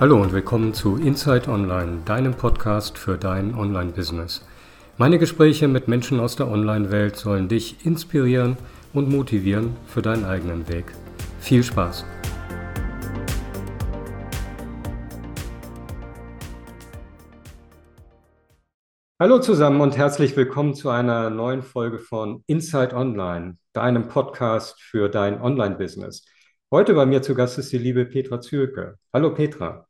Hallo und willkommen zu Inside Online, deinem Podcast für dein Online-Business. Meine Gespräche mit Menschen aus der Online-Welt sollen dich inspirieren und motivieren für deinen eigenen Weg. Viel Spaß! Hallo zusammen und herzlich willkommen zu einer neuen Folge von Inside Online, deinem Podcast für dein Online-Business. Heute bei mir zu Gast ist die liebe Petra Zürke. Hallo Petra.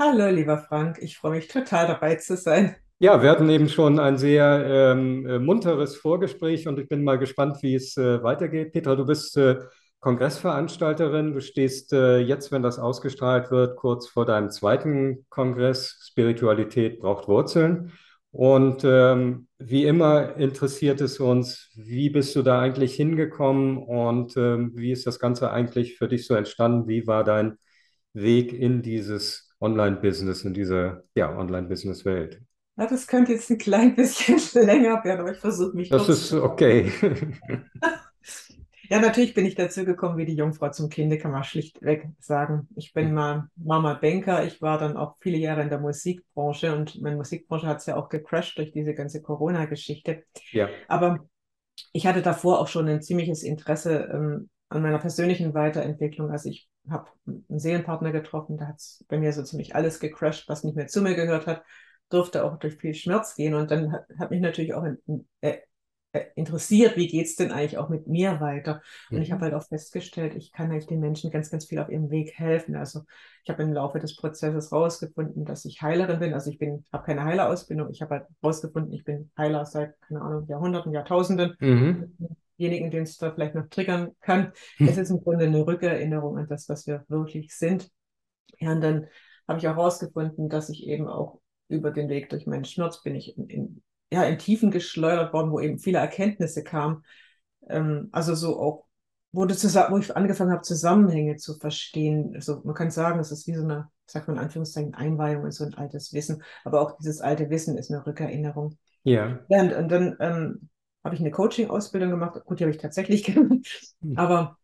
Hallo, lieber Frank, ich freue mich total dabei zu sein. Ja, wir hatten eben schon ein sehr ähm, äh, munteres Vorgespräch und ich bin mal gespannt, wie es äh, weitergeht. Petra, du bist äh, Kongressveranstalterin. Du stehst äh, jetzt, wenn das ausgestrahlt wird, kurz vor deinem zweiten Kongress. Spiritualität braucht Wurzeln. Und ähm, wie immer interessiert es uns, wie bist du da eigentlich hingekommen und ähm, wie ist das Ganze eigentlich für dich so entstanden? Wie war dein Weg in dieses Online-Business, in dieser ja, Online-Business-Welt. Ja, das könnte jetzt ein klein bisschen länger werden, aber ich versuche mich Das ist okay. ja, natürlich bin ich dazu gekommen wie die Jungfrau zum Kinde, kann man schlichtweg sagen. Ich bin mal Mama Banker, ich war dann auch viele Jahre in der Musikbranche und meine Musikbranche hat es ja auch gecrashed durch diese ganze Corona-Geschichte. Ja. Aber ich hatte davor auch schon ein ziemliches Interesse ähm, an meiner persönlichen Weiterentwicklung. Also ich habe einen Seelenpartner getroffen, da hat es bei mir so ziemlich alles gecrashed, was nicht mehr zu mir gehört hat, durfte auch durch viel Schmerz gehen und dann hat, hat mich natürlich auch in, äh, äh, interessiert, wie geht es denn eigentlich auch mit mir weiter. Und mhm. ich habe halt auch festgestellt, ich kann eigentlich den Menschen ganz, ganz viel auf ihrem Weg helfen. Also ich habe im Laufe des Prozesses rausgefunden, dass ich Heilerin bin. Also ich bin, habe keine Heilerausbildung, ich habe halt rausgefunden, ich bin Heiler seit, keine Ahnung, Jahrhunderten, Jahrtausenden. Mhm denjenigen, den es da vielleicht noch triggern kann. Hm. Es ist im Grunde eine Rückerinnerung an das, was wir wirklich sind. Ja, und dann habe ich auch herausgefunden, dass ich eben auch über den Weg durch meinen Schmerz bin ich in, in, ja, in Tiefen geschleudert worden, wo eben viele Erkenntnisse kamen. Ähm, also so auch, wo, zusammen, wo ich angefangen habe, Zusammenhänge zu verstehen. Also man kann sagen, es ist wie so eine, sagt man in Anführungszeichen, Einweihung in so ein altes Wissen. Aber auch dieses alte Wissen ist eine Rückerinnerung. Ja. ja und, und dann ähm, habe ich eine Coaching-Ausbildung gemacht. Gut, die habe ich tatsächlich gemacht. Hm. Aber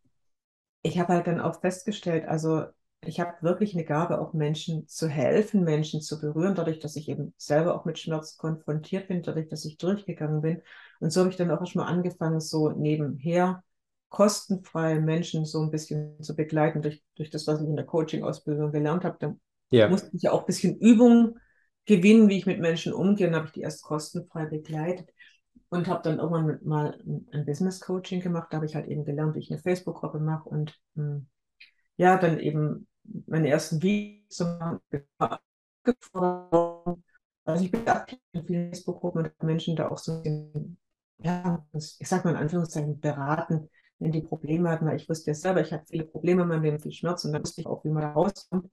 ich habe halt dann auch festgestellt, also ich habe wirklich eine Gabe, auch Menschen zu helfen, Menschen zu berühren, dadurch, dass ich eben selber auch mit Schmerz konfrontiert bin, dadurch, dass ich durchgegangen bin. Und so habe ich dann auch erstmal angefangen, so nebenher kostenfrei Menschen so ein bisschen zu begleiten durch, durch das, was ich in der Coaching-Ausbildung gelernt habe. Da ja. musste ich ja auch ein bisschen Übung gewinnen, wie ich mit Menschen umgehe. Und habe ich die erst kostenfrei begleitet und habe dann irgendwann mal ein Business Coaching gemacht. Da habe ich halt eben gelernt, wie ich eine Facebook-Gruppe mache und hm, ja, dann eben meine ersten Videos gefordert. Also ich bin aktiv in vielen Facebook-Gruppen und Menschen da auch so, ja, ich sag mal in Anführungszeichen, beraten, wenn die Probleme hatten, weil ich wusste ja selber, ich hatte viele Probleme in meinem Leben, viel Schmerz und dann wusste ich auch, wie man da rauskommt.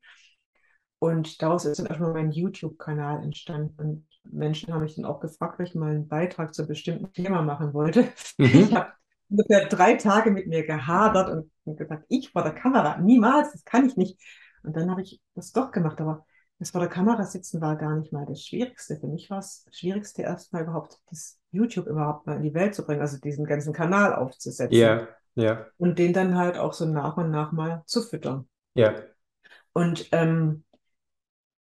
Und daraus ist dann erstmal mein YouTube-Kanal entstanden. Und Menschen haben mich dann auch gefragt, ob ich mal einen Beitrag zu einem bestimmten Thema machen wollte. Mhm. Ich habe ungefähr drei Tage mit mir gehadert und gesagt, ich vor der Kamera, niemals, das kann ich nicht. Und dann habe ich das doch gemacht, aber das vor der Kamera sitzen war gar nicht mal das Schwierigste. Für mich war es das Schwierigste, erstmal überhaupt das YouTube überhaupt mal in die Welt zu bringen, also diesen ganzen Kanal aufzusetzen. Ja, ja. Und den dann halt auch so nach und nach mal zu füttern. Ja. Und ähm,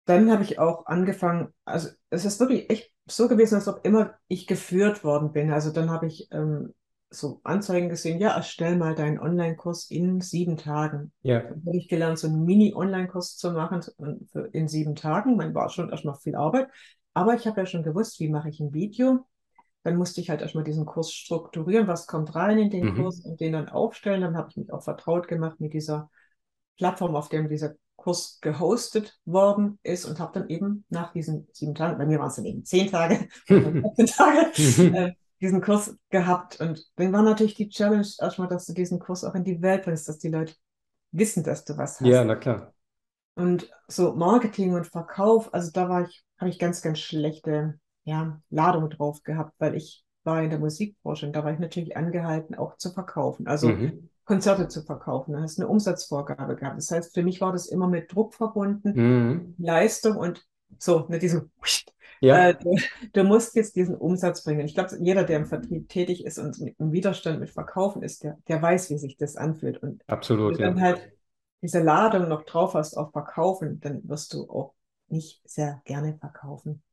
dann habe ich auch angefangen, also es ist wirklich echt so gewesen, als ob immer ich geführt worden bin. Also dann habe ich ähm, so Anzeigen gesehen, ja, erstell mal deinen Online-Kurs in sieben Tagen. Ja. Dann habe ich gelernt, so einen Mini-Online-Kurs zu machen in sieben Tagen. Man war schon erstmal viel Arbeit, aber ich habe ja schon gewusst, wie mache ich ein Video. Dann musste ich halt erstmal diesen Kurs strukturieren, was kommt rein in den mhm. Kurs und den dann aufstellen. Dann habe ich mich auch vertraut gemacht mit dieser Plattform, auf der dieser Kurs gehostet worden ist und habe dann eben nach diesen sieben Tagen, bei mir waren es dann eben zehn Tage, 14 Tage, äh, diesen Kurs gehabt. Und dann war natürlich die Challenge erstmal, dass du diesen Kurs auch in die Welt bringst, dass die Leute wissen, dass du was hast. Ja, na klar. Und so Marketing und Verkauf, also da war ich, habe ich ganz, ganz schlechte ja, Ladung drauf gehabt, weil ich war in der Musikbranche und da war ich natürlich angehalten, auch zu verkaufen. Also mhm. Konzerte zu verkaufen. Da hast du eine Umsatzvorgabe gehabt. Das heißt, für mich war das immer mit Druck verbunden, mhm. Leistung und so, mit diesem ja. Äh, du, du, musst jetzt diesen Umsatz bringen. Ich glaube, jeder, der im Vertrieb tätig ist und im Widerstand mit Verkaufen ist, der, der weiß, wie sich das anfühlt. Und Absolut. Wenn du dann halt diese Ladung noch drauf hast auf Verkaufen, dann wirst du auch nicht sehr gerne verkaufen.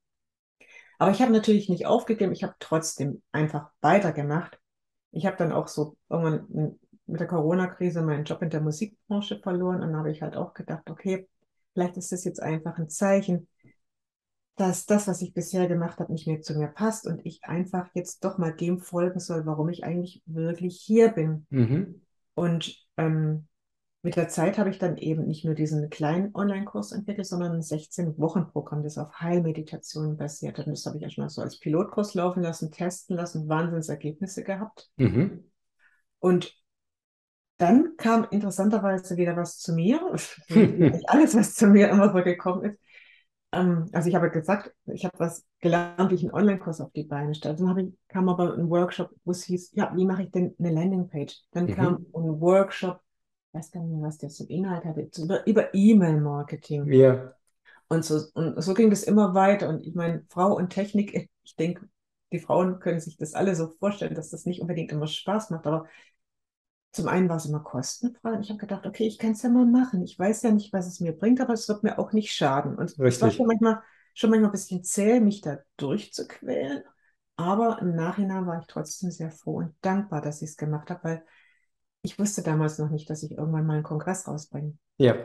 Aber ich habe natürlich nicht aufgegeben, ich habe trotzdem einfach weitergemacht. Ich habe dann auch so irgendwann mit der Corona-Krise meinen Job in der Musikbranche verloren und dann habe ich halt auch gedacht, okay, vielleicht ist das jetzt einfach ein Zeichen, dass das, was ich bisher gemacht habe, nicht mehr zu mir passt und ich einfach jetzt doch mal dem folgen soll, warum ich eigentlich wirklich hier bin. Mhm. Und ähm, mit der Zeit habe ich dann eben nicht nur diesen kleinen Online-Kurs entwickelt, sondern ein 16-Wochen-Programm, das auf Heilmeditation basiert hat. Und das habe ich erstmal so als Pilotkurs laufen lassen, testen lassen, Wahnsinnsergebnisse gehabt. Mhm. Und dann kam interessanterweise wieder was zu mir, alles, was zu mir immer so gekommen ist. Ähm, also ich habe gesagt, ich habe was gelernt, wie ich einen Online-Kurs auf die Beine stelle. Dann ich, kam aber ein Workshop, wo es hieß, ja, wie mache ich denn eine Landingpage? Dann mhm. kam ein Workshop, ich weiß gar nicht mehr, was der zum Inhalt hatte, über E-Mail-Marketing. Ja. Und so, und so ging das immer weiter. Und ich meine, Frau und Technik, ich denke, die Frauen können sich das alle so vorstellen, dass das nicht unbedingt immer Spaß macht, aber zum einen war es immer kostenfrei und ich habe gedacht, okay, ich kann es ja mal machen. Ich weiß ja nicht, was es mir bringt, aber es wird mir auch nicht schaden. Und es war schon manchmal, schon manchmal ein bisschen zäh, mich da durchzuquälen. Aber im Nachhinein war ich trotzdem sehr froh und dankbar, dass ich es gemacht habe, weil ich wusste damals noch nicht, dass ich irgendwann mal einen Kongress rausbringe. Ja.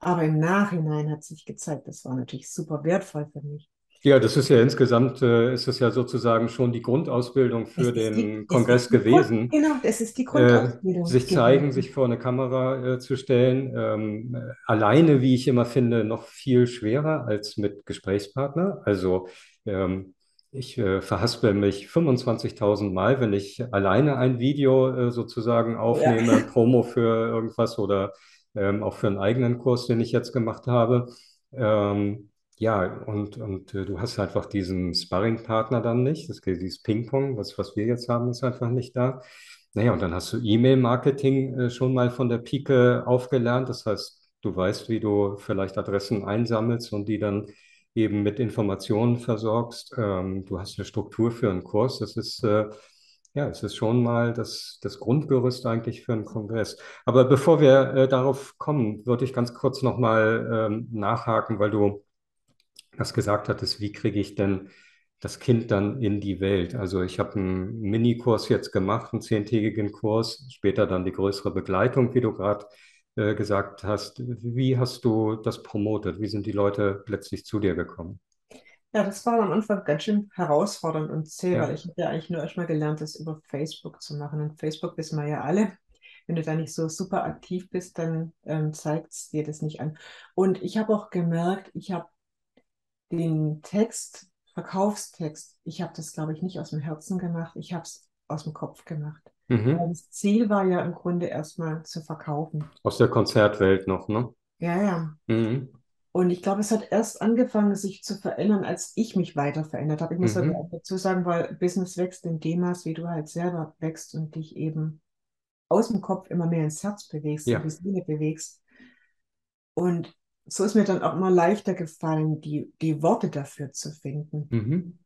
Aber im Nachhinein hat sich gezeigt, das war natürlich super wertvoll für mich. Ja, das ist ja insgesamt, äh, ist es ja sozusagen schon die Grundausbildung für den die, Kongress gewesen. Grund, genau, es ist die Grundausbildung. Äh, sich zeigen, sich vor eine Kamera äh, zu stellen. Ähm, alleine, wie ich immer finde, noch viel schwerer als mit Gesprächspartner. Also ähm, ich äh, verhaspel mich 25.000 Mal, wenn ich alleine ein Video äh, sozusagen aufnehme, ja. Promo für irgendwas oder ähm, auch für einen eigenen Kurs, den ich jetzt gemacht habe. Ähm, ja, und, und äh, du hast einfach diesen Sparringpartner dann nicht. Das dieses Ping-Pong, was, was wir jetzt haben, ist einfach nicht da. Naja, und dann hast du E-Mail-Marketing äh, schon mal von der Pike aufgelernt. Das heißt, du weißt, wie du vielleicht Adressen einsammelst und die dann eben mit Informationen versorgst. Ähm, du hast eine Struktur für einen Kurs. Das ist, äh, ja, es ist schon mal das, das Grundgerüst eigentlich für einen Kongress. Aber bevor wir äh, darauf kommen, würde ich ganz kurz nochmal ähm, nachhaken, weil du was gesagt hattest, wie kriege ich denn das Kind dann in die Welt? Also ich habe einen Minikurs jetzt gemacht, einen zehntägigen Kurs, später dann die größere Begleitung, wie du gerade äh, gesagt hast. Wie hast du das promotet? Wie sind die Leute plötzlich zu dir gekommen? Ja, das war am Anfang ganz schön herausfordernd und zäh, ja. weil ich habe ja eigentlich nur erstmal gelernt, das über Facebook zu machen. Und Facebook wissen wir ja alle. Wenn du da nicht so super aktiv bist, dann ähm, zeigt es dir das nicht an. Und ich habe auch gemerkt, ich habe den Text, Verkaufstext, ich habe das, glaube ich, nicht aus dem Herzen gemacht, ich habe es aus dem Kopf gemacht. Mhm. Das Ziel war ja im Grunde erstmal zu verkaufen. Aus der Konzertwelt noch, ne? Ja, ja. Mhm. Und ich glaube, es hat erst angefangen, sich zu verändern, als ich mich weiter verändert habe. Ich muss mhm. auch dazu sagen, weil Business wächst in dem Maß, wie du halt selber wächst und dich eben aus dem Kopf immer mehr ins Herz bewegst, ja. in die Seele bewegst. Und so ist mir dann auch immer leichter gefallen, die, die Worte dafür zu finden. Mhm.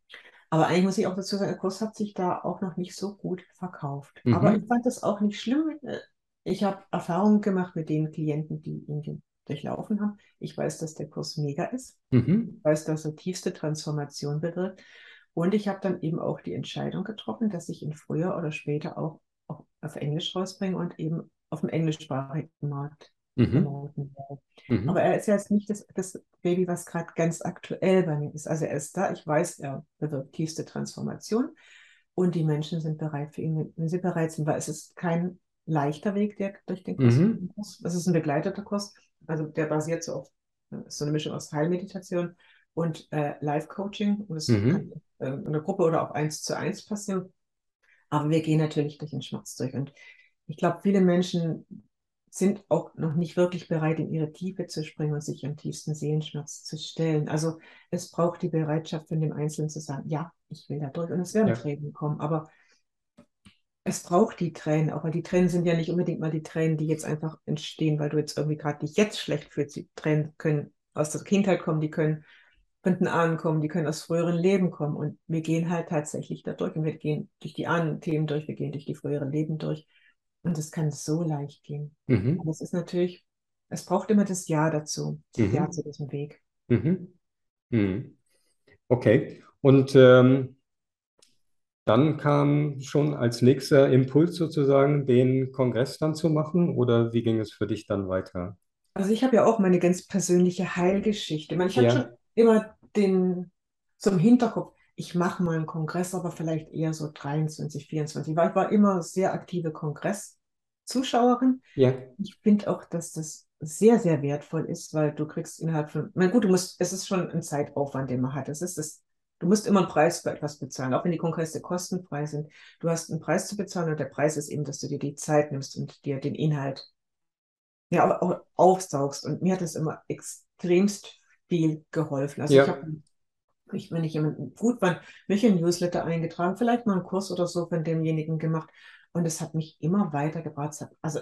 Aber eigentlich muss ich auch dazu sagen, der Kurs hat sich da auch noch nicht so gut verkauft. Mhm. Aber ich fand das auch nicht schlimm. Ich habe Erfahrungen gemacht mit den Klienten, die ihn durchlaufen haben. Ich weiß, dass der Kurs mega ist. Mhm. Ich weiß, dass er tiefste Transformation bewirkt. Und ich habe dann eben auch die Entscheidung getroffen, dass ich ihn früher oder später auch, auch auf Englisch rausbringe und eben auf dem englischsprachigen Markt mhm. Mhm. Aber er ist ja jetzt nicht das, das Baby, was gerade ganz aktuell bei mir ist. Also er ist da, ich weiß, er bewirkt tiefste Transformation und die Menschen sind bereit für ihn, wenn sie bereit sind, weil es ist kein leichter Weg, der durch den Kurs mhm. muss. Es ist ein begleiteter Kurs, also der basiert so auf so eine Mischung aus Heilmeditation und äh, Live-Coaching. Und es mhm. kann äh, in der Gruppe oder auch eins zu eins passieren. Aber wir gehen natürlich durch den Schmerz durch. Und ich glaube, viele Menschen sind auch noch nicht wirklich bereit, in ihre Tiefe zu springen und sich am tiefsten Seelenschmerz zu stellen. Also es braucht die Bereitschaft von dem Einzelnen zu sagen, ja, ich will da durch und es werden ja. Tränen kommen, aber es braucht die Tränen, auch weil die Tränen sind ja nicht unbedingt mal die Tränen, die jetzt einfach entstehen, weil du jetzt irgendwie gerade dich jetzt schlecht fühlst. Die Tränen können aus der Kindheit kommen, die können von den Ahnen kommen, die können aus früheren Leben kommen und wir gehen halt tatsächlich da durch und wir gehen durch die Ahnen-Themen durch, wir gehen durch die früheren Leben durch und es kann so leicht gehen. Mhm. Das ist natürlich es braucht immer das Ja dazu, das Ja Mhm. zu diesem Weg. Mhm. Mhm. Okay. Und ähm, dann kam schon als nächster Impuls sozusagen, den Kongress dann zu machen, oder wie ging es für dich dann weiter? Also ich habe ja auch meine ganz persönliche Heilgeschichte. Ich meine, ich hatte schon Ja, immer den zum Hinterkopf, ich mache mal einen Kongress, aber vielleicht eher so 23, 24. Weil ich war immer sehr aktive Kongresszuschauerin. ja, Ich finde auch, dass das sehr, sehr wertvoll ist, weil du kriegst innerhalb von, na gut, du musst, es ist schon ein Zeitaufwand, den man hat. Es ist das, du musst immer einen Preis für etwas bezahlen, auch wenn die Kongresse kostenfrei sind. Du hast einen Preis zu bezahlen und der Preis ist eben, dass du dir die Zeit nimmst und dir den Inhalt ja, auch, aufsaugst. Und mir hat das immer extremst viel geholfen. Also ich ja. habe, ich, wenn ich jemanden gut war, mich in Newsletter eingetragen, vielleicht mal einen Kurs oder so von demjenigen gemacht. Und es hat mich immer weitergebracht. Also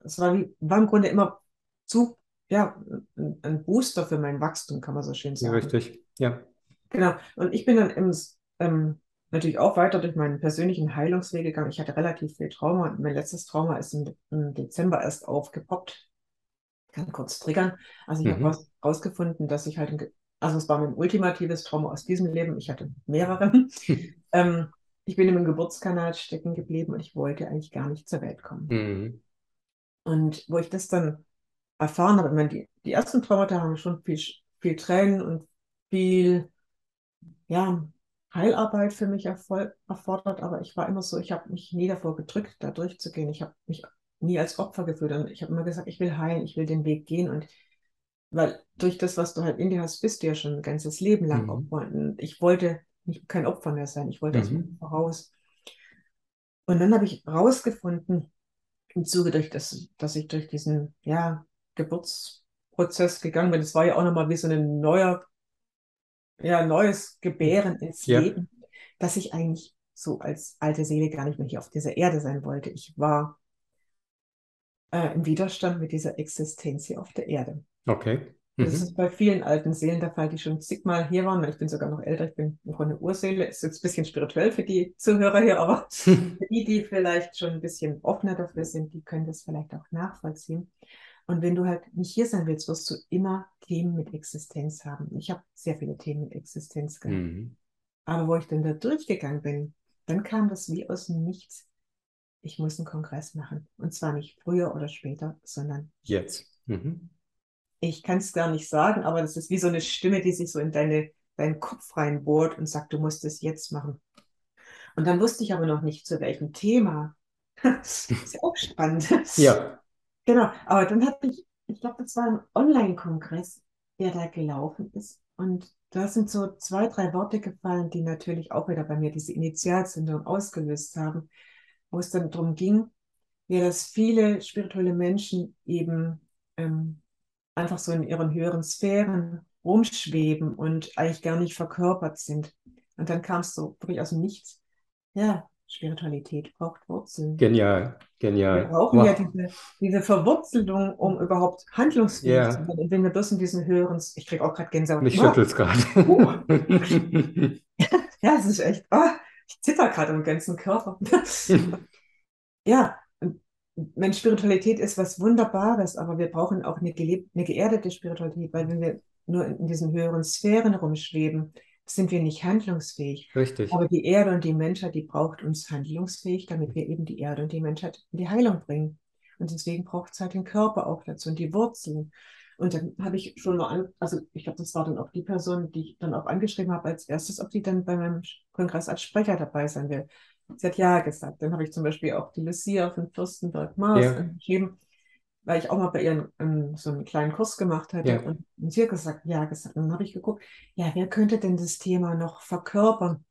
es war, wie, war im Grunde immer zu, ja, ein, Booster für mein Wachstum, kann man so schön Ja, sagen. richtig. Ja. Genau. Und ich bin dann im, ähm, natürlich auch weiter durch meinen persönlichen Heilungsweg gegangen. Ich hatte relativ viel Trauma und mein letztes Trauma ist im, im Dezember erst aufgepoppt. Ich kann kurz triggern. Also ich habe Mhm. raus, rausgefunden, dass ich halt, also es war mein ultimatives Trauma aus diesem Leben. Ich hatte mehrere. ähm, ich bin im Geburtskanal stecken geblieben und ich wollte eigentlich gar nicht zur Welt kommen. Mhm. Und wo ich das dann erfahren habe, ich meine, die, die ersten Traumata haben schon viel, viel Tränen und viel, ja, Heilarbeit für mich erfol- erfordert, aber ich war immer so, ich habe mich nie davor gedrückt, da durchzugehen. Ich habe mich nie als Opfer gefühlt und ich habe immer gesagt, ich will heilen, ich will den Weg gehen und weil durch das, was du halt in dir hast, bist du ja schon ein ganzes Leben lang Mhm. Opfer. Und ich wollte nicht kein Opfer mehr sein, ich wollte aus dem Mhm. Opfer raus. Und dann habe ich rausgefunden, im Zuge durch das, dass ich durch diesen, ja, Geburtsprozess gegangen bin. Es war ja auch nochmal wie so ein neuer, ja, neues Gebären ins Ja. Leben, dass ich eigentlich so als alte Seele gar nicht mehr hier auf dieser Erde sein wollte. Ich war äh, im Widerstand mit dieser Existenz hier auf der Erde. Okay. Das Mhm. ist bei vielen alten Seelen der Fall, die schon zigmal hier waren. Ich bin sogar noch älter, ich bin im Grunde Urseele. Ist jetzt ein bisschen spirituell für die Zuhörer hier, aber die, die vielleicht schon ein bisschen offener dafür sind, die können das vielleicht auch nachvollziehen. Und wenn du halt nicht hier sein willst, wirst du immer Themen mit Existenz haben. Ich habe sehr viele Themen mit Existenz gehabt. Mhm. Aber wo ich dann da durchgegangen bin, dann kam das wie aus dem Nichts. Ich muss einen Kongress machen. Und zwar nicht früher oder später, sondern Jetzt. Mhm. Ich kann es gar nicht sagen, aber das ist wie so eine Stimme, die sich so in deine, deinen Kopf reinbohrt und sagt, du musst es jetzt machen. Und dann wusste ich aber noch nicht, zu welchem Thema. Das ist ja auch spannend. Ja. Genau, aber dann hatte ich, ich glaube, das war ein Online-Kongress, der da gelaufen ist. Und da sind so zwei, drei Worte gefallen, die natürlich auch wieder bei mir diese Initialzündung ausgelöst haben, wo es dann darum ging, ja, dass viele spirituelle Menschen eben ähm, einfach so in ihren höheren Sphären rumschweben und eigentlich gar nicht verkörpert sind. Und dann kam es so wirklich aus dem Nichts. Ja, Spiritualität braucht Wurzeln. Genial. Wir Genial. brauchen ja Wow. diese, diese Verwurzelung, um überhaupt handlungsfähig Ja. zu sein. Und wenn wir bloß in diesen höheren, ich kriege auch gerade Gänsehaut. Mich Wow. schüttelt's gerade. Ja, es ist echt, ah, ich zitter gerade im ganzen Körper. Ja, meine Spiritualität ist was Wunderbares, aber wir brauchen auch eine gelebte, eine geerdete Spiritualität, weil wenn wir nur in diesen höheren Sphären rumschweben, sind wir nicht handlungsfähig. Richtig. Aber die Erde und die Menschheit, die braucht uns handlungsfähig, damit wir eben die Erde und die Menschheit in die Heilung bringen. Und deswegen braucht es halt den Körper auch dazu und die Wurzeln. Und dann habe ich schon mal an, also ich glaube, das war dann auch die Person, die ich dann auch angeschrieben habe als erstes, ob die dann bei meinem Kongress als Sprecher dabei sein will. Sie hat ja gesagt. Dann habe ich zum Beispiel auch die Lucia von Fürstenberg Mars Ja. angeschrieben, weil ich auch mal bei ihr ähm, so einen kleinen Kurs gemacht hatte. Ja. Und, und sie hat gesagt, ja, gesagt. Und dann habe ich geguckt, ja, wer könnte denn das Thema noch verkörpern?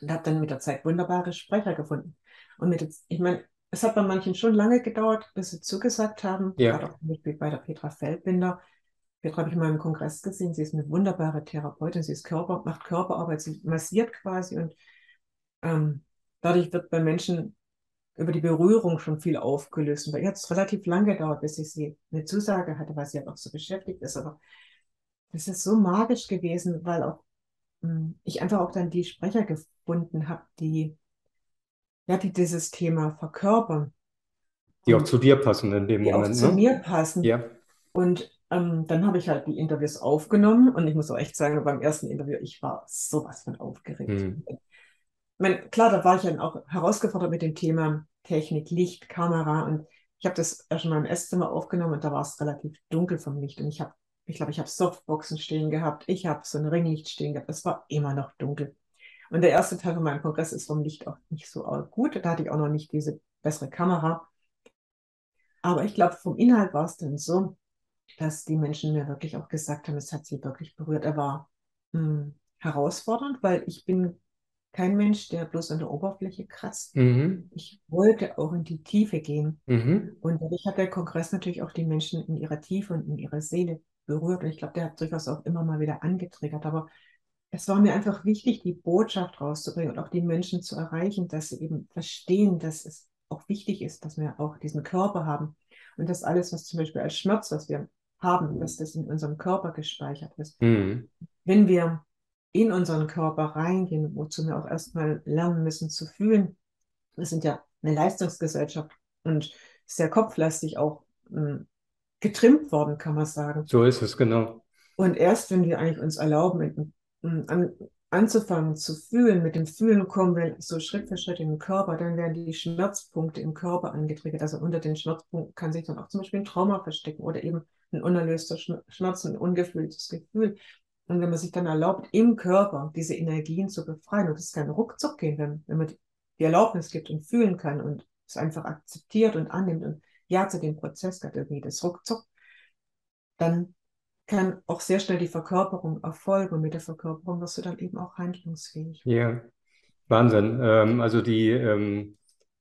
Und habe dann mit der Zeit wunderbare Sprecher gefunden. Und mit, ich meine, es hat bei manchen schon lange gedauert, bis sie zugesagt haben. Ja. Gerade auch zum Beispiel bei der Petra Feldbinder. Petra habe ich mal im Kongress gesehen. Sie ist eine wunderbare Therapeutin. Sie ist Körper, macht Körperarbeit. Sie massiert quasi und ähm, dadurch wird bei Menschen über die Berührung schon viel aufgelöst. Und bei ihr hat es relativ lange gedauert, bis ich sie eine Zusage hatte, weil sie halt auch so beschäftigt ist. Aber das ist so magisch gewesen, weil auch mh, ich einfach auch dann die Sprecher gefunden habe, die ja, die dieses Thema verkörpern Die auch zu dir passen in dem die auch Moment, zu ne? mir passen. Ja. Und ähm, dann habe ich halt die Interviews aufgenommen und ich muss auch echt sagen, beim ersten Interview, ich war sowas von aufgeregt. Hm. Ich mein, klar, da war ich dann auch herausgefordert mit dem Thema Technik, Licht, Kamera und ich habe das erst in meinem Esszimmer aufgenommen und da war es relativ dunkel vom Licht und ich habe, ich glaube, ich habe Softboxen stehen gehabt, ich habe so ein Ringlicht stehen gehabt, es war immer noch dunkel. Und der erste Teil von meinem Kongress ist vom Licht auch nicht so gut, da hatte ich auch noch nicht diese bessere Kamera. Aber ich glaube, vom Inhalt war es dann so, dass die Menschen mir wirklich auch gesagt haben, es hat sie wirklich berührt. Er war mh, hm, herausfordernd, weil ich bin kein Mensch, der bloß an der Oberfläche kratzt. Mhm. Ich wollte auch in die Tiefe gehen. Mhm. Und dadurch hat der Kongress natürlich auch die Menschen in ihrer Tiefe und in ihrer Seele berührt. Und ich glaube, der hat durchaus auch immer mal wieder angetriggert. Aber es war mir einfach wichtig, die Botschaft rauszubringen und auch die Menschen zu erreichen, dass sie eben verstehen, dass es auch wichtig ist, dass wir auch diesen Körper haben und dass alles, was zum Beispiel als Schmerz, was wir haben, dass das in unserem Körper gespeichert ist. Mhm. Wenn wir in unseren Körper reingehen, wozu wir auch erstmal lernen müssen zu fühlen, wir sind ja eine Leistungsgesellschaft und sehr kopflastig auch äh, getrimmt worden, kann man sagen. So ist es, genau. Und erst wenn wir eigentlich uns erlauben, an, anzufangen zu fühlen, mit dem Fühlen kommen wir so Schritt für Schritt in den Körper, dann werden die Schmerzpunkte im Körper angetriggert. Also unter den Schmerzpunkten kann sich dann auch zum Beispiel ein Trauma verstecken oder eben ein unerlöster Schmerz, ein ungefühltes Gefühl. Und wenn man sich dann erlaubt, im Körper diese Energien zu befreien, und das kann ruckzuck gehen, wenn, wenn man die Erlaubnis gibt und fühlen kann und es einfach akzeptiert und annimmt und ja zu dem Prozess hat irgendwie das ruckzuck, dann kann auch sehr schnell die Verkörperung erfolgen und mit der Verkörperung wirst du dann eben auch handlungsfähig. Ja, Wahnsinn. Ähm, also die, ähm,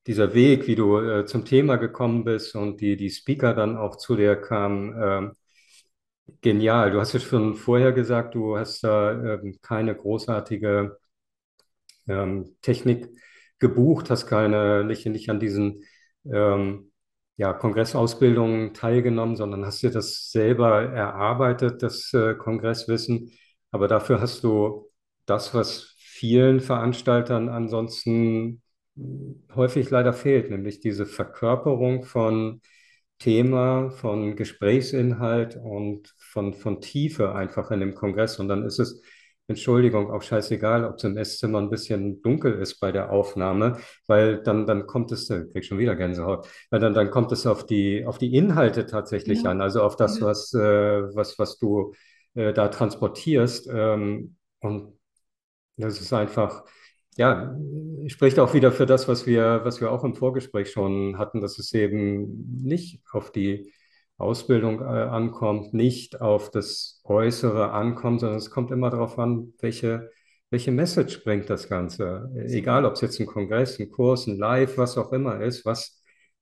dieser Weg, wie du äh, zum Thema gekommen bist und die, die Speaker dann auch zu dir kamen, ähm, genial. Du hast es schon vorher gesagt, du hast da ähm, keine großartige ähm, Technik gebucht, hast keine, nicht, nicht an diesen ähm, ja, Kongressausbildungen teilgenommen, sondern hast dir das selber erarbeitet, das äh, Kongresswissen. Aber dafür hast du das, was vielen Veranstaltern ansonsten häufig leider fehlt, nämlich diese Verkörperung von Thema, von Gesprächsinhalt und von, von Tiefe einfach in dem Kongress. Und dann ist es, Entschuldigung, auch scheißegal, ob es im Esszimmer ein bisschen dunkel ist bei der Aufnahme, weil dann, dann kommt es, ich krieg schon wieder Gänsehaut, weil dann, dann kommt es auf die, auf die Inhalte tatsächlich ja. an, also auf das, was, äh, was, was du äh, da transportierst. Ähm, und das ist einfach, ja, spricht auch wieder für das, was wir, was wir auch im Vorgespräch schon hatten, dass es eben nicht auf die Ausbildung äh, ankommt, nicht auf das Äußere ankommt, sondern es kommt immer darauf an, welche, welche Message bringt das Ganze. Egal, ob es jetzt ein Kongress, ein Kurs, ein Live, was auch immer ist, was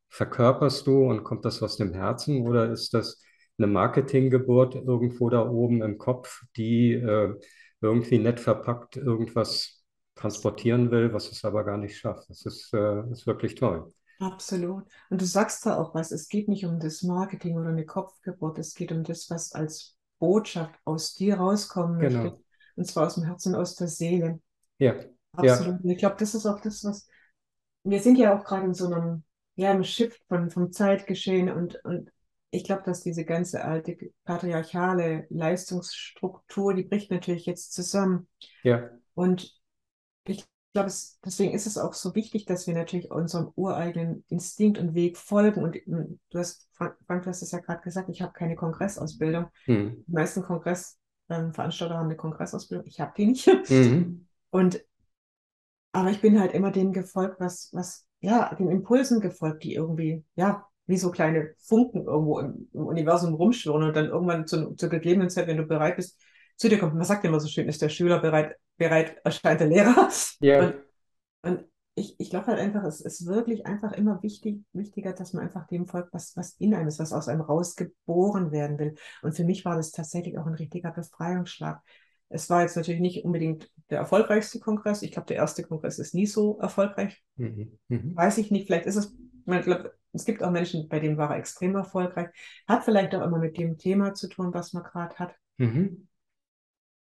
verkörperst du und kommt das aus dem Herzen oder ist das eine Marketinggeburt irgendwo da oben im Kopf, die äh, irgendwie nett verpackt irgendwas transportieren will, was es aber gar nicht schafft. Das ist, äh, ist wirklich toll. Absolut. Und du sagst da auch was, es geht nicht um das Marketing oder eine Kopfgeburt, es geht um das, was als Botschaft aus dir rauskommen genau. möchte. Und zwar aus dem Herzen, aus der Seele. Ja. Absolut. Ja. Und ich glaube, das ist auch das, was wir sind ja auch gerade in so einem, ja, im Shift von, vom Zeitgeschehen und, und ich glaube, dass diese ganze alte patriarchale Leistungsstruktur, die bricht natürlich jetzt zusammen. Ja. Und ich glaube, deswegen ist es auch so wichtig, dass wir natürlich unserem ureigenen Instinkt und Weg folgen. Und hm, du hast, Frank, du hast es ja gerade gesagt, ich habe keine Kongressausbildung. Hm. Die meisten Kongressveranstalter ähm, haben eine Kongressausbildung. Ich habe die nicht. Mhm. Und aber ich bin halt immer dem gefolgt, was, was, ja, den Impulsen gefolgt, die irgendwie, ja, wie so kleine Funken irgendwo im, im Universum rumschwirren und dann irgendwann zu, zur gegebenen Zeit, wenn du bereit bist, zu dir kommt. Man sagt immer so schön, ist der Schüler bereit, bereit erscheint der Lehrer. Ja. Und, und ich, ich glaube halt einfach, es ist wirklich einfach immer wichtig, wichtiger, dass man einfach dem folgt, was, was in einem ist, was aus einem rausgeboren werden will. Und für mich war das tatsächlich auch ein richtiger Befreiungsschlag. Es war jetzt natürlich nicht unbedingt der erfolgreichste Kongress. Ich glaube, der erste Kongress ist nie so erfolgreich. Mhm. Mhm. Weiß ich nicht, vielleicht ist es, ich glaube, es gibt auch Menschen, bei denen war er extrem erfolgreich. Hat vielleicht auch immer mit dem Thema zu tun, was man gerade hat. Mhm.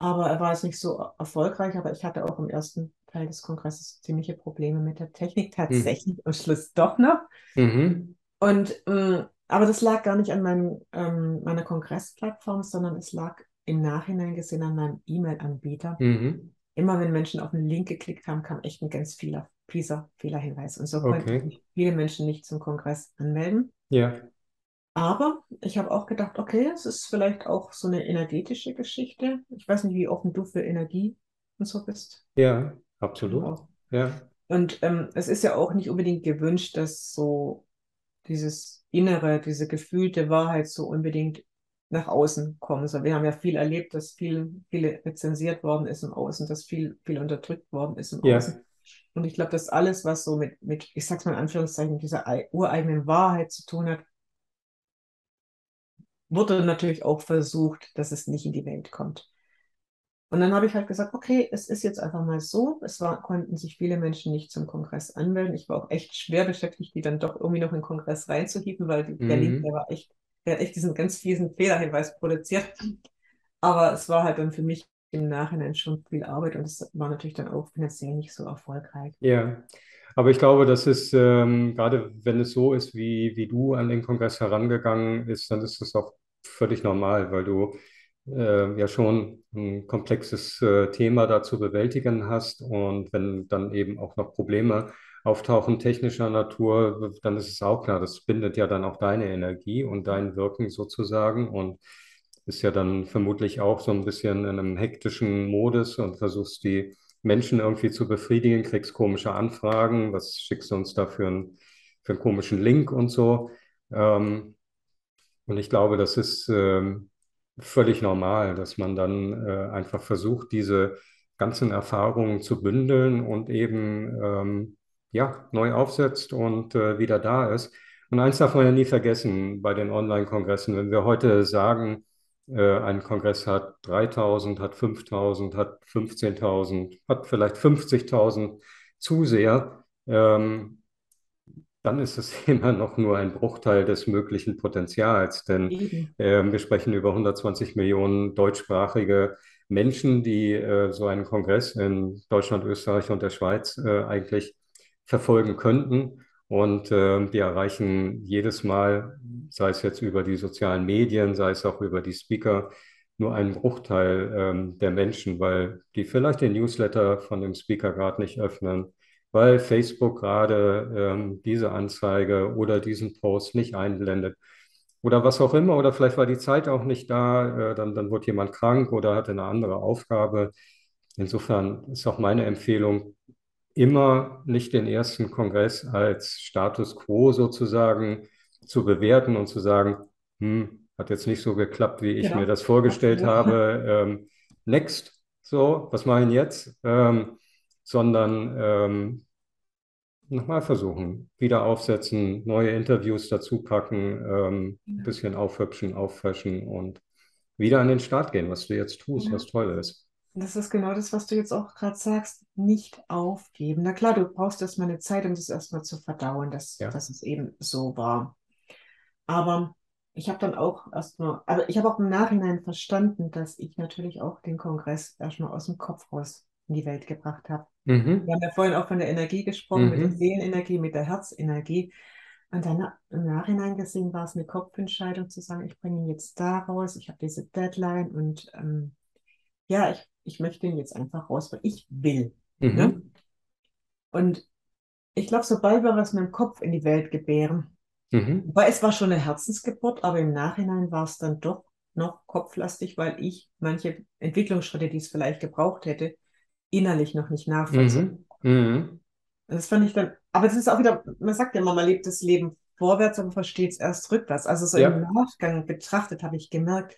Aber er war jetzt nicht so erfolgreich, aber ich hatte auch im ersten Teil des Kongresses ziemliche Probleme mit der Technik, tatsächlich mhm. am Schluss doch noch. Mhm. Und mh, mm, aber das lag gar nicht an meinem, ähm, meiner Kongressplattform, sondern es lag im Nachhinein gesehen an meinem E-Mail-Anbieter. Mhm. Immer wenn Menschen auf einen Link geklickt haben, kam echt ein ganz vieler, fieser Fehlerhinweis. Und so Okay. konnten viele Menschen nicht zum Kongress anmelden. Ja, Aber ich habe auch gedacht, okay, es ist vielleicht auch so eine energetische Geschichte. Ich weiß nicht, wie offen du für Energie und so bist. ja, absolut. Auch. Ja, Und ähm, es ist ja auch nicht unbedingt gewünscht, dass so dieses Innere, diese gefühlte Wahrheit so unbedingt nach außen kommt. Also wir haben ja viel erlebt, dass viel, viel rezensiert worden ist im Außen, dass viel, viel unterdrückt worden ist im ja, Außen. Und ich glaube, dass alles, was so mit, mit, ich sag's mal in Anführungszeichen, dieser ei- ureigenen Wahrheit zu tun hat, wurde natürlich auch versucht, dass es nicht in die Welt kommt. Und dann habe ich halt gesagt, okay, es ist jetzt einfach mal so. Es war, konnten sich viele Menschen nicht zum Kongress anmelden. Ich war auch echt schwer beschäftigt, die dann doch irgendwie noch in den Kongress reinzuhieven, weil mhm. der war echt, der hat echt diesen ganz fiesen Fehlerhinweis produziert. Aber es war halt dann für mich im Nachhinein schon viel Arbeit und es war natürlich dann auch finanziell nicht so erfolgreich. Ja. Aber ich glaube, das ist, ähm, gerade wenn es so ist, wie, wie du an den Kongress herangegangen bist, dann ist das auch völlig normal, weil du äh, ja schon ein komplexes äh, Thema da zu bewältigen hast. Und wenn dann eben auch noch Probleme auftauchen technischer Natur, dann ist es auch klar, das bindet ja dann auch deine Energie und dein Wirken sozusagen und ist ja dann vermutlich auch so ein bisschen in einem hektischen Modus und versuchst die Menschen irgendwie zu befriedigen, kriegst komische Anfragen, was schickst du uns da für einen, für einen komischen Link und so. Ähm, und ich glaube, das ist ähm, völlig normal, dass man dann äh, einfach versucht, diese ganzen Erfahrungen zu bündeln und eben ähm, ja, neu aufsetzt und äh, wieder da ist. Und eins darf man ja nie vergessen bei den Online-Kongressen, wenn wir heute sagen, äh, ein Kongress hat 3000, hat 5000, hat 15.000, hat vielleicht 50.000 Zuseher, ähm, dann ist es immer noch nur ein Bruchteil des möglichen Potenzials, denn ähm, wir sprechen über 120 Millionen deutschsprachige Menschen, die äh, so einen Kongress in Deutschland, Österreich und der Schweiz äh, eigentlich verfolgen könnten. Und äh, wir erreichen jedes Mal, sei es jetzt über die sozialen Medien, sei es auch über die Speaker, nur einen Bruchteil ähm, der Menschen, weil die vielleicht den Newsletter von dem Speaker gerade nicht öffnen weil Facebook gerade ähm, diese Anzeige oder diesen Post nicht einblendet oder was auch immer, oder vielleicht war die Zeit auch nicht da, äh, dann, dann wurde jemand krank oder hatte eine andere Aufgabe. Insofern ist auch meine Empfehlung, immer nicht den ersten Kongress als Status quo sozusagen zu bewerten und zu sagen, hm, hat jetzt nicht so geklappt, wie ich mir Genau. das vorgestellt Absolut. habe. Ähm, next, so, was mache ich jetzt? Ähm, sondern ähm, nochmal versuchen, wieder aufsetzen, neue Interviews dazu packen, ähm, ein Ja. bisschen aufhübschen, auffrischen und wieder an den Start gehen, was du jetzt tust, Ja. was toll ist. Das ist genau das, was du jetzt auch gerade sagst. Nicht aufgeben. Na klar, du brauchst erstmal eine Zeit, um das erstmal zu verdauen, dass, Ja. dass es eben so war. Aber ich habe dann auch erstmal, aber ich habe auch im Nachhinein verstanden, dass ich natürlich auch den Kongress erstmal aus dem Kopf raus in die Welt gebracht habe. Mhm. Wir haben ja vorhin auch von der Energie gesprochen, mit der Mhm. Seelenenergie, mit der Herzenergie. Und dann im Nachhinein gesehen war es eine Kopfentscheidung zu sagen, ich bringe ihn jetzt da raus, ich habe diese Deadline und ähm, ja, ich, ich möchte ihn jetzt einfach raus, weil ich will. Ne? Mhm. Und ich glaube, sobald wir was mit dem Kopf in die Welt gebären, Mhm. wobei es war schon eine Herzensgeburt, aber im Nachhinein war es dann doch noch kopflastig, weil ich manche Entwicklungsschritte, die es vielleicht gebraucht hätte, innerlich noch nicht nachvollziehen Mhm. Mhm. Das fand ich dann, aber es ist auch wieder, man sagt ja immer, man lebt das Leben vorwärts, aber versteht es erst rückwärts. Also so im Ja. Nachgang betrachtet habe ich gemerkt,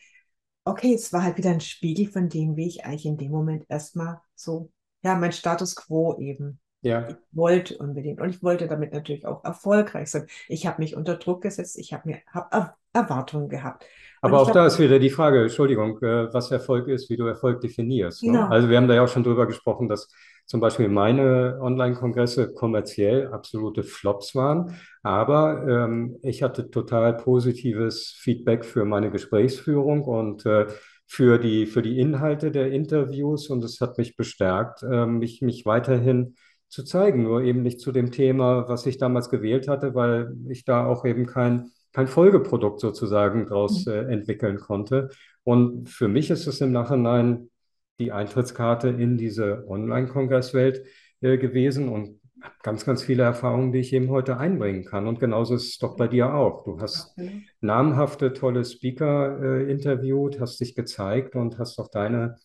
okay, es war halt wieder ein Spiegel von dem, wie ich eigentlich in dem Moment erstmal so, ja, mein Status quo eben. Ja. Ich wollte unbedingt und ich wollte damit natürlich auch erfolgreich sein. Ich habe mich unter Druck gesetzt, ich habe mir hab Er- Erwartungen gehabt. Aber auch da ist wieder die Frage, Entschuldigung, äh, was Erfolg ist, wie du Erfolg definierst. Ne? genau, Also wir haben da ja auch schon drüber gesprochen, dass zum Beispiel meine Online-Kongresse kommerziell absolute Flops waren. Aber ähm, ich hatte total positives Feedback für meine Gesprächsführung und äh, für die, für die Inhalte der Interviews. Und es hat mich bestärkt, äh, mich, mich weiterhin zu zeigen. Nur eben nicht zu dem Thema, was ich damals gewählt hatte, weil ich da auch eben kein kein Folgeprodukt sozusagen daraus äh, entwickeln konnte. Und für mich ist es im Nachhinein die Eintrittskarte in diese Online-Kongresswelt äh, gewesen und ganz, ganz viele Erfahrungen, die ich eben heute einbringen kann. Und genauso ist es doch bei dir auch. Du hast namhafte, tolle Speaker äh, interviewt, hast dich gezeigt und hast auch deine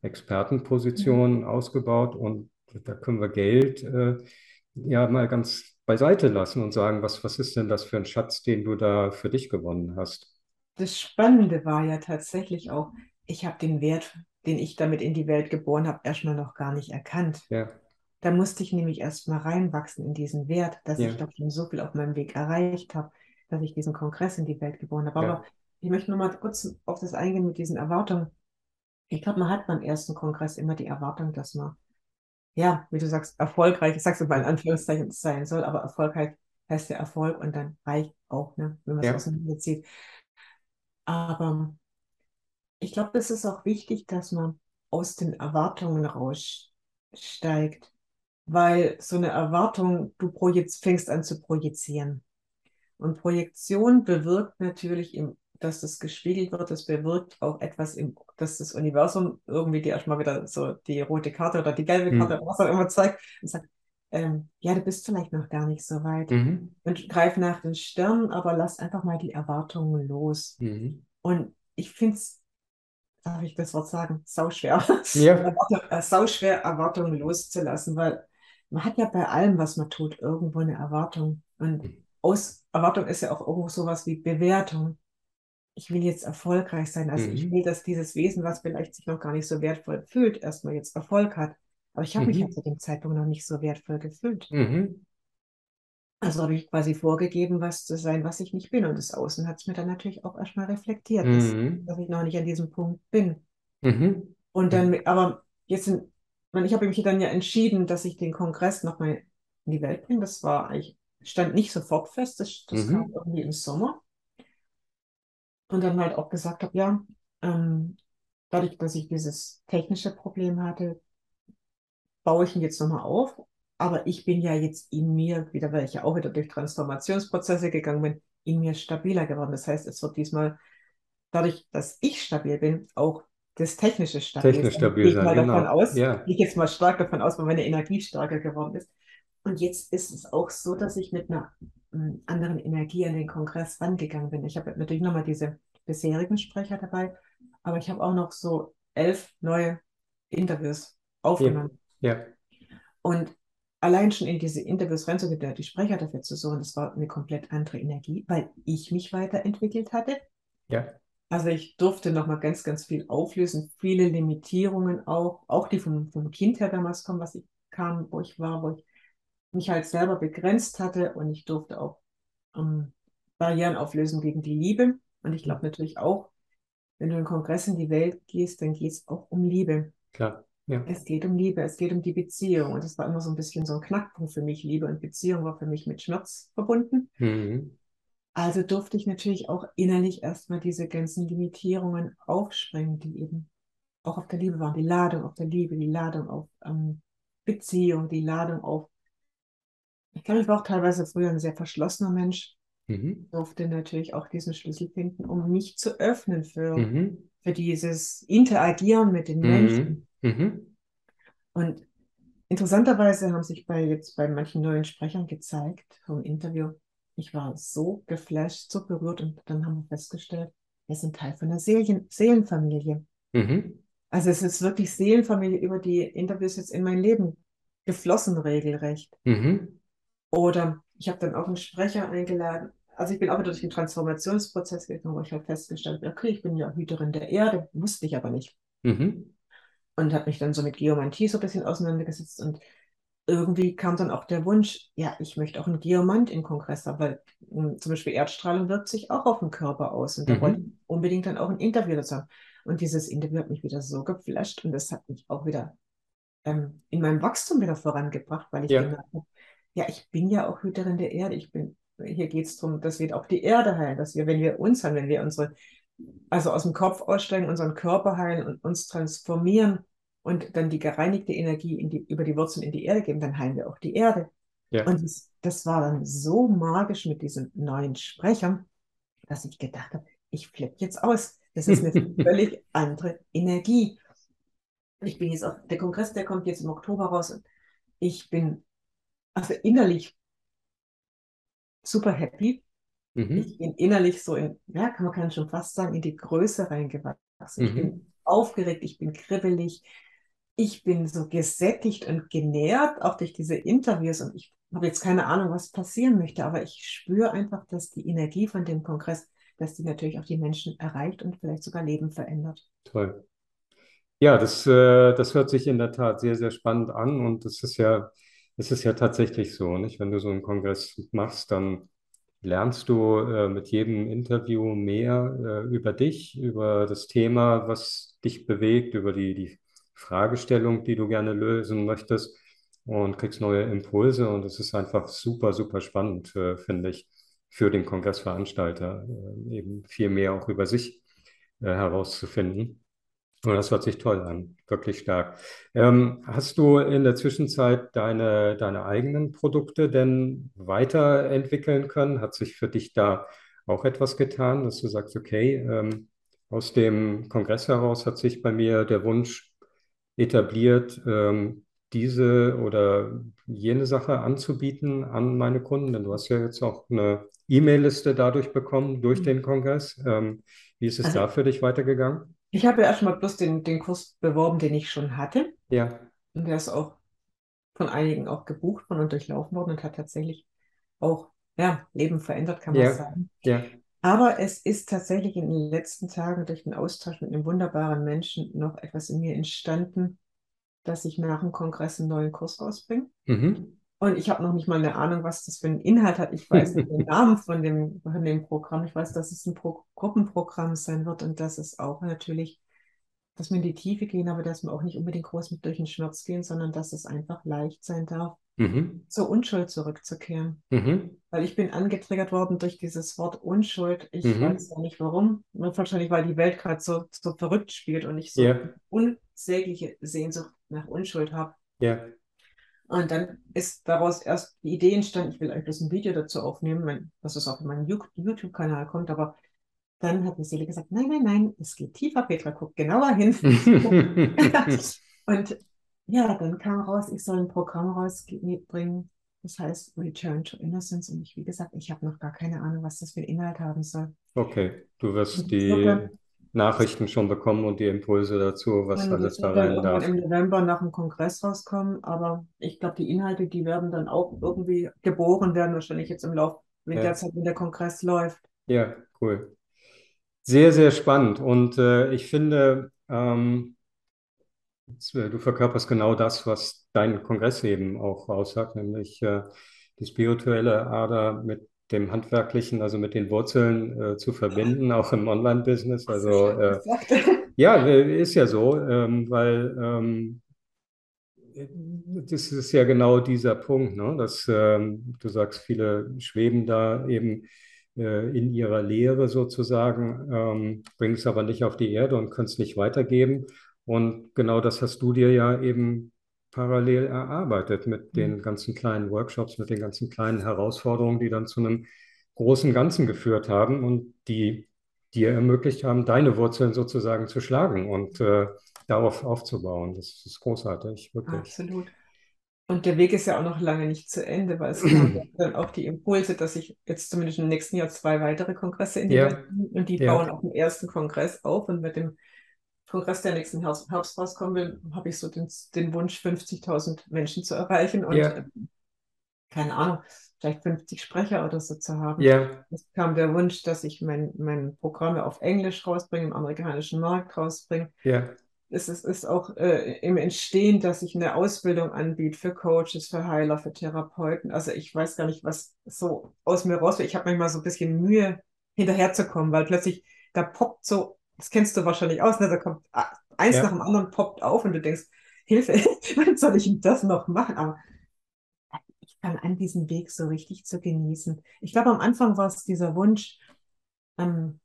Expertenposition mhm. ausgebaut. Und da können wir Geld äh, ja mal ganz beiseite lassen und sagen, was, was ist denn das für ein Schatz, den du da für dich gewonnen hast? Das Spannende war ja tatsächlich auch, ich habe den Wert, den ich damit in die Welt geboren habe, erstmal noch gar nicht erkannt. Ja. Da musste ich nämlich erstmal reinwachsen in diesen Wert, dass ja. ich doch schon so viel auf meinem Weg erreicht habe, dass ich diesen Kongress in die Welt geboren habe. Aber ich möchte noch mal kurz auf das eingehen mit diesen Erwartungen. Ich glaube, man hat beim ersten Kongress immer die Erwartung, dass man ja, wie du sagst, erfolgreich, ich sag's mal in Anführungszeichen sein soll, aber erfolgreich heißt ja Erfolg und dann reich auch, ne, wenn man es ja. auseinanderzieht. Aber ich glaube, es ist auch wichtig, dass man aus den Erwartungen raussteigt, weil so eine Erwartung, du fängst an zu projizieren. Und Projektion bewirkt natürlich im dass das gespiegelt wird, das bewirkt auch etwas, im, dass das Universum irgendwie dir erstmal wieder so die rote Karte oder die gelbe Karte, mhm. was auch immer zeigt und sagt, ähm, ja, du bist vielleicht noch gar nicht so weit. Mhm. Und greif nach den Sternen, aber lass einfach mal die Erwartungen los. Mhm. Und ich finde es, darf ich das Wort sagen, sauschwer. Ja. Äh, sauschwer, Erwartungen loszulassen, weil man hat ja bei allem, was man tut, irgendwo eine Erwartung. Und mhm. aus Erwartung ist ja auch irgendwo sowas wie Bewertung ich will jetzt erfolgreich sein. Also mhm. ich will, dass dieses Wesen, was vielleicht sich noch gar nicht so wertvoll fühlt, erstmal jetzt Erfolg hat. Aber ich habe mhm. mich ja zu dem Zeitpunkt noch nicht so wertvoll gefühlt. Mhm. Also habe ich quasi vorgegeben, was zu sein, was ich nicht bin. Und das Außen hat es mir dann natürlich auch erstmal reflektiert, dass, mhm. dass, ich noch nicht an diesem Punkt bin. Mhm. Und dann, aber jetzt sind, ich habe mich dann ja entschieden, dass ich den Kongress nochmal in die Welt bringe. Das war eigentlich, stand nicht sofort fest, das, das mhm. kam irgendwie im Sommer und dann halt auch gesagt habe, ja, ähm, dadurch, dass ich dieses technische Problem hatte, baue ich ihn jetzt nochmal auf. Aber ich bin ja jetzt in mir wieder, weil ich ja auch wieder durch Transformationsprozesse gegangen bin, in mir stabiler geworden. Das heißt, es wird diesmal dadurch, dass ich stabil bin, auch das technische stabil. Technisch stabil sein, mal genau. davon aus, ja. ich jetzt mal stark davon aus, weil meine Energie stärker geworden ist. Und jetzt ist es auch so, dass ich mit einer anderen Energie an den Kongress rangegangen bin. Ich habe natürlich nochmal diese bisherigen Sprecher dabei, aber ich habe auch noch so elf neue Interviews aufgenommen. Ja. ja. Und allein schon in diese Interviews reinzugehen, die Sprecher dafür zu suchen, das war eine komplett andere Energie, weil ich mich weiterentwickelt hatte. Ja. Also ich durfte nochmal ganz, ganz viel auflösen, viele Limitierungen auch, auch die vom, vom Kind her damals kommen, was ich kam, wo ich war, wo ich mich halt selber begrenzt hatte und ich durfte auch ähm, Barrieren auflösen gegen die Liebe. Und ich glaube natürlich auch, wenn du in Kongress in die Welt gehst, dann geht es auch um Liebe. Klar. Ja. Es geht um Liebe, es geht um die Beziehung. Und das war immer so ein bisschen so ein Knackpunkt für mich. Liebe und Beziehung war für mich mit Schmerz verbunden. Mhm. Also durfte ich natürlich auch innerlich erstmal diese ganzen Limitierungen aufsprengen, die eben auch auf der Liebe waren. Die Ladung auf der Liebe, die Ladung auf ähm, Beziehung, die Ladung auf ich glaube, ich war auch teilweise früher ein sehr verschlossener Mensch. Mhm. Durfte natürlich auch diesen Schlüssel finden, um mich zu öffnen für, mhm. für dieses Interagieren mit den mhm. Menschen. Mhm. Und interessanterweise haben sich bei jetzt bei manchen neuen Sprechern gezeigt vom Interview, ich war so geflasht, so berührt und dann haben wir festgestellt, wir sind Teil von einer Seelen Seelenfamilie. Mhm. Also es ist wirklich Seelenfamilie über die Interviews jetzt in mein Leben geflossen regelrecht. Mhm. Oder ich habe dann auch einen Sprecher eingeladen. Also ich bin auch wieder durch den Transformationsprozess gegangen, wo ich halt festgestellt habe, okay, ich bin ja Hüterin der Erde, wusste ich aber nicht. Mhm. Und habe mich dann so mit Geomantie so ein bisschen auseinandergesetzt und irgendwie kam dann auch der Wunsch, ja, ich möchte auch einen Geomant im Kongress haben, weil mh, hm, zum Beispiel Erdstrahlung wirkt sich auch auf den Körper aus und da mhm. wollte ich unbedingt dann auch ein Interview dazu haben. Und dieses Interview hat mich wieder so geflasht und das hat mich auch wieder ähm, in meinem Wachstum wieder vorangebracht, weil ich ja. gemerkt habe, ja, ich bin ja auch Hüterin der Erde. Ich bin, hier geht es darum, dass wir auch die Erde heilen, dass wir, wenn wir uns heilen, wenn wir unsere, also aus dem Kopf aussteigen, unseren Körper heilen und uns transformieren und dann die gereinigte Energie die, über die Wurzeln in die Erde geben, dann heilen wir auch die Erde. Ja. Und das, das war dann so magisch mit diesen neuen Sprechern, dass ich gedacht habe, ich flippe jetzt aus. Das ist eine völlig andere Energie. Ich bin jetzt auf der Kongress, der kommt jetzt im Oktober raus. Und ich bin also innerlich super happy. Mhm. Ich bin innerlich so in, ja, kann man kann schon fast sagen, in die Größe reingewachsen. Mhm. Ich bin aufgeregt, ich bin kribbelig, ich bin so gesättigt und genährt, auch durch diese Interviews. Und ich habe jetzt keine Ahnung, was passieren möchte, aber ich spüre einfach, dass die Energie von dem Kongress, dass die natürlich auch die Menschen erreicht und vielleicht sogar Leben verändert. Toll. Ja, das, äh, das hört sich in der Tat sehr, sehr spannend an und das ist ja, es ist ja tatsächlich so, nicht? Wenn du so einen Kongress machst, dann lernst du äh, mit jedem Interview mehr äh, über dich, über das Thema, was dich bewegt, über die, die Fragestellung, die du gerne lösen möchtest und kriegst neue Impulse und es ist einfach super, super spannend, äh, finde ich, für den Kongressveranstalter äh, eben viel mehr auch über sich äh, herauszufinden. Und das hört sich toll an, wirklich stark. Ähm, hast du in der Zwischenzeit deine, deine eigenen Produkte denn weiterentwickeln können? Hat sich für dich da auch etwas getan, dass du sagst, okay, ähm, aus dem Kongress heraus hat sich bei mir der Wunsch etabliert, ähm, diese oder jene Sache anzubieten an meine Kunden? Denn du hast ja jetzt auch eine E-Mail-Liste dadurch bekommen, durch mhm. den Kongress. Ähm, wie ist es also, da für dich weitergegangen? Ich habe ja erstmal bloß den, den Kurs beworben, den ich schon hatte. Ja. Und der ist auch von einigen auch gebucht worden und durchlaufen worden und hat tatsächlich auch ja, Leben verändert, kann man ja. sagen. Ja. Aber es ist tatsächlich in den letzten Tagen durch den Austausch mit einem wunderbaren Menschen noch etwas in mir entstanden, dass ich nach dem Kongress einen neuen Kurs rausbringe. Mhm. Und ich habe noch nicht mal eine Ahnung, was das für einen Inhalt hat. Ich weiß nicht den Namen von dem, von dem Programm. Ich weiß, dass es ein Pro Gruppenprogramm sein wird und dass es auch natürlich, dass wir in die Tiefe gehen, aber dass wir auch nicht unbedingt groß mit durch den Schmerz gehen, sondern dass es einfach leicht sein darf, mhm. zur Unschuld zurückzukehren. Mhm. Weil ich bin angetriggert worden durch dieses Wort Unschuld. Ich mhm. weiß ja nicht warum. Wahrscheinlich, weil die Welt gerade so, so verrückt spielt und ich so yeah. unsägliche Sehnsucht nach Unschuld habe. Ja. Yeah. Und dann ist daraus erst die Idee entstanden, ich will eigentlich bloß ein Video dazu aufnehmen, wenn, dass es auf meinen YouTube-Kanal kommt, aber dann hat die Seele gesagt, nein, nein, nein, es geht tiefer, Petra, guck genauer hin. und ja, dann kam raus, ich soll ein Programm rausbringen, das heißt Return to Innocence. Und ich, wie gesagt, ich habe noch gar keine Ahnung, was das für einen Inhalt haben soll. Okay, du wirst die Nachrichten schon bekommen und die Impulse dazu, was alles da rein darf. im November nach dem Kongress rauskommen, aber ich glaube, die Inhalte, die werden dann auch irgendwie geboren werden, wahrscheinlich jetzt im Laufe ja. der Zeit, wenn der Kongress läuft. Ja, cool. Sehr, sehr spannend. Und äh, ich finde, ähm, äh, du verkörperst genau das, was dein Kongress eben auch aussagt, nämlich äh, die spirituelle Ader mit dem Handwerklichen, also mit den Wurzeln äh, zu verbinden, auch im Online-Business. Also äh, ja, äh, ist ja so, ähm, weil ähm, das ist ja genau dieser Punkt, ne? dass ähm, du sagst, viele schweben da eben äh, in ihrer Lehre sozusagen, ähm, bringen es aber nicht auf die Erde und können es nicht weitergeben. Und genau das hast du dir ja eben parallel erarbeitet mit den mhm. ganzen kleinen Workshops, mit den ganzen kleinen Herausforderungen, die dann zu einem großen Ganzen geführt haben und die dir ermöglicht haben, deine Wurzeln sozusagen zu schlagen und äh, darauf aufzubauen. Das ist großartig, wirklich. Absolut. Und der Weg ist ja auch noch lange nicht zu Ende, weil es kamen dann auch die Impulse, dass ich jetzt zumindest im nächsten Jahr zwei weitere Kongresse in die ja. Welt und die ja. bauen auf dem ersten Kongress auf und mit dem Kongress, der nächsten Herbst, Herbst rauskommen will, habe ich so den, den Wunsch, 50.000 Menschen zu erreichen und ja. keine Ahnung, vielleicht 50 Sprecher oder so zu haben. Ja. Es kam der Wunsch, dass ich mein, mein Programme auf Englisch rausbringe, im amerikanischen Markt rausbringe. Ja. Es ist, ist auch äh, im Entstehen, dass ich eine Ausbildung anbiete für Coaches, für Heiler, für Therapeuten. Also ich weiß gar nicht, was so aus mir raus will. Ich habe manchmal so ein bisschen Mühe, hinterherzukommen, weil plötzlich da poppt so das kennst du wahrscheinlich aus, ne? da kommt eins ja. nach dem anderen poppt auf und du denkst, Hilfe, wann soll ich das noch machen? Aber ich fange an, diesen Weg so richtig zu genießen. Ich glaube, am Anfang war es dieser Wunsch, ähm,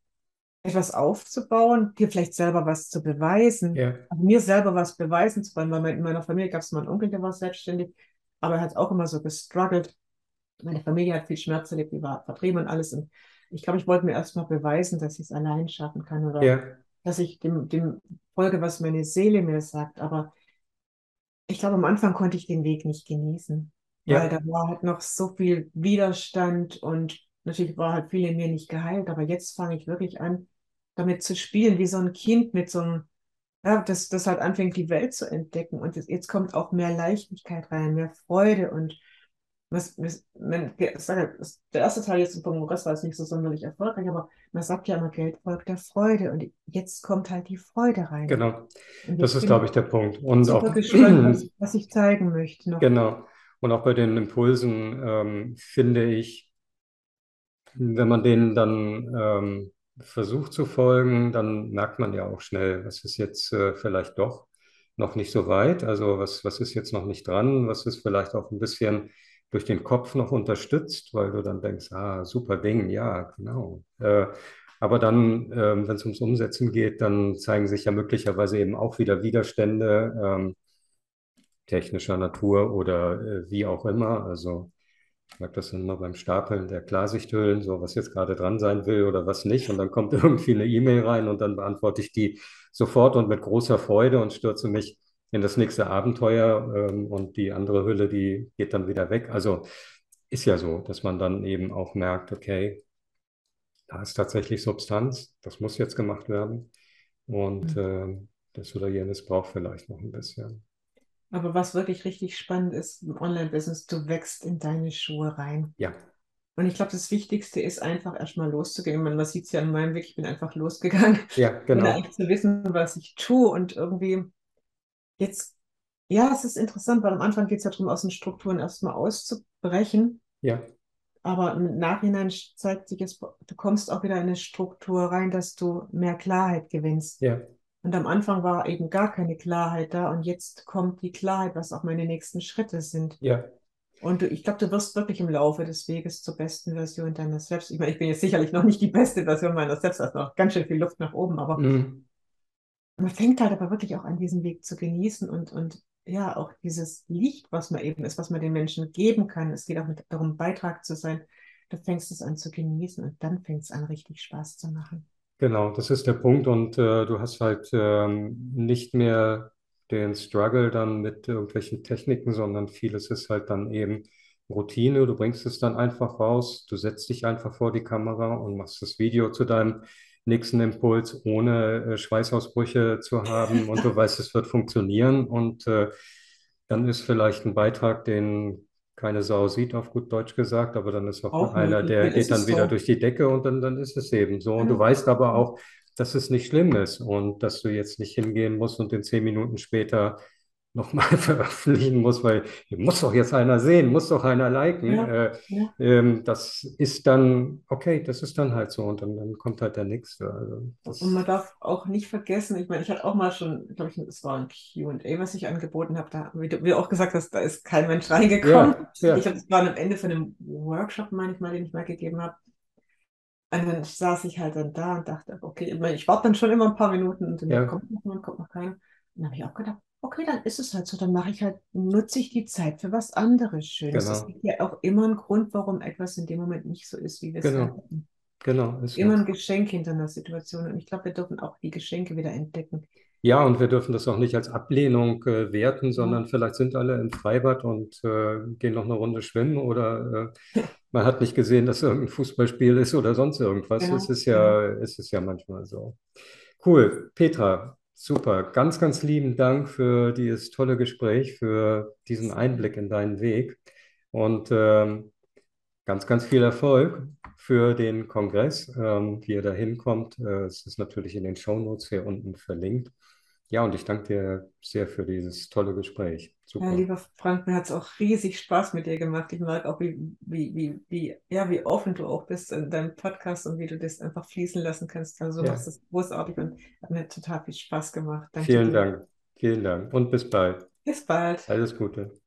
etwas aufzubauen, dir vielleicht selber was zu beweisen, ja. also mir selber was beweisen zu wollen, weil in meiner Familie gab es mal einen Onkel, der war selbstständig, aber er hat auch immer so gestruggelt. Meine Familie hat viel Schmerz erlebt, die war vertrieben und alles. Und ich glaube, ich wollte mir erstmal beweisen, dass ich es allein schaffen kann oder Ja, dass ich dem, dem folge, was meine Seele mir sagt. Aber ich glaube, am Anfang konnte ich den Weg nicht genießen, ja, weil da war halt noch so viel Widerstand und natürlich war halt viel in mir nicht geheilt. Aber jetzt fange ich wirklich an, damit zu spielen, wie so ein Kind mit so einem, ja, das, das halt anfängt, die Welt zu entdecken. Und jetzt, jetzt kommt auch mehr Leichtigkeit rein, mehr Freude und was, was, man, der erste Teil jetzt vom Kongress war jetzt nicht so sonderlich erfolgreich, aber man sagt ja immer, Geld folgt der Freude. Und jetzt kommt halt die Freude rein. genau. Das ist, glaube ich ich, der Punkt. Und super auch, gespannt, was, was ich zeigen möchte noch. genau. Und auch bei den Impulsen ähm, finde ich, wenn man denen dann ähm, versucht zu folgen, dann merkt man ja auch schnell, was ist jetzt äh, vielleicht doch noch nicht so weit. Also was, was ist jetzt noch nicht dran? Was ist vielleicht auch ein bisschen durch den Kopf noch unterstützt, weil du dann denkst, ah, super Ding, ja, genau. Äh, aber dann, ähm, wenn es ums Umsetzen geht, dann zeigen sich ja möglicherweise eben auch wieder Widerstände ähm, technischer Natur oder äh, wie auch immer. Also ich merke das immer beim Stapeln der Klarsichthüllen, so was jetzt gerade dran sein will oder was nicht. Und dann kommt irgendwie eine E-Mail rein und dann beantworte ich die sofort und mit großer Freude und stürze mich in das nächste Abenteuer. Ähm, und die andere Hülle, die geht dann wieder weg. Also ist ja so, dass man dann eben auch merkt, okay, da ist tatsächlich Substanz, das muss jetzt gemacht werden. Und äh, das oder jenes braucht vielleicht noch ein bisschen. Aber was wirklich richtig spannend ist im Online-Business, du wächst in deine Schuhe rein. Ja, Und ich glaube, das Wichtigste ist einfach erstmal loszugehen. Man sieht es ja an meinem Weg, ich bin einfach losgegangen, ja, ohne genau. eigentlich zu wissen, was ich tue. Und irgendwie jetzt, ja, es ist interessant, weil am Anfang geht es ja darum, aus den Strukturen erstmal auszubrechen. Ja, Aber im Nachhinein zeigt sich es, du kommst auch wieder in eine Struktur rein, dass du mehr Klarheit gewinnst. ja, Und am Anfang war eben gar keine Klarheit da und jetzt kommt die Klarheit, was auch meine nächsten Schritte sind. ja, Und du, ich glaube, du wirst wirklich im Laufe des Weges zur besten Version deiner selbst. Ich meine, ich bin jetzt sicherlich noch nicht die beste Version meiner selbst, da ist noch ganz schön viel Luft nach oben, aber mm, man fängt halt aber wirklich auch an, diesen Weg zu genießen und, und ja, auch dieses Licht, was man eben ist, was man den Menschen geben kann. Es geht auch mit, darum, Beitrag zu sein. Du fängst es an zu genießen und dann fängt es an, richtig Spaß zu machen. genau, das ist der Punkt. Und äh, du hast halt ähm, nicht mehr den Struggle dann mit irgendwelchen Techniken, sondern vieles ist halt dann eben Routine. Du bringst es dann einfach raus, du setzt dich einfach vor die Kamera und machst das Video zu deinem nächsten Impuls, ohne äh, Schweißausbrüche zu haben. Und du weißt, es wird funktionieren. Und äh, dann ist vielleicht ein Beitrag, den keine Sau sieht, auf gut Deutsch gesagt, aber dann ist auch Auch einer, möglich, der geht dann wieder so. durch die Decke und dann, dann ist es eben so. Und du Ja. weißt aber auch, dass es nicht schlimm ist und dass du jetzt nicht hingehen musst und den zehn Minuten später nochmal veröffentlichen musst, weil muss doch jetzt einer sehen, muss doch einer liken. Ja, Äh, ja. ähm, das ist dann, okay, das ist dann halt so und dann, dann kommt halt der Nächste. Also Und man darf auch nicht vergessen, ich meine, ich hatte auch mal schon, glaube ich, es war ein Q&A, was ich angeboten habe, da, wie du wie auch gesagt hast, da ist kein Mensch reingekommen. ja, Ich habe das war am Ende von einem Workshop, meine ich mal, den ich mal gegeben habe. Und dann saß ich halt dann da und dachte, okay, ich, meine, ich warte dann schon immer ein paar Minuten und dann kommt noch jemand, kommt noch keiner. Und dann habe ich auch gedacht, okay, dann ist es halt so, dann mache ich halt, nutze ich die Zeit für was anderes Schönes. Es genau, gibt ja auch immer einen Grund, warum etwas in dem Moment nicht so ist, wie wir es genau, erwarten. genau, ist Immer ein Geschenk hinter einer Situation. Und ich glaube, wir dürfen auch die Geschenke wieder entdecken. Ja, und wir dürfen das auch nicht als Ablehnung äh, werten, Ja, sondern vielleicht sind alle im Freibad und äh, gehen noch eine Runde schwimmen oder äh, man hat nicht gesehen, dass irgendein Fußballspiel ist oder sonst irgendwas. Es genau, ist genau. ja, es ist ja manchmal so. Cool, Petra, super. Ganz, ganz lieben Dank für dieses tolle Gespräch, für diesen Einblick in deinen Weg und ähm, ganz, ganz viel Erfolg für den Kongress, ähm, wie ihr da hinkommt. Äh, es ist natürlich in den Shownotes hier unten verlinkt. Ja, und ich danke dir sehr für dieses tolle Gespräch. Ja, Super. lieber Frank, mir hat es auch riesig Spaß mit dir gemacht. Ich mag auch, wie, wie, wie, wie, ja, wie offen du auch bist in deinem Podcast und wie du das einfach fließen lassen kannst. Also du Ja, machst das großartig und hat mir total viel Spaß gemacht. Danke vielen dir. Dank. Vielen Dank und bis bald. Bis bald. Alles Gute.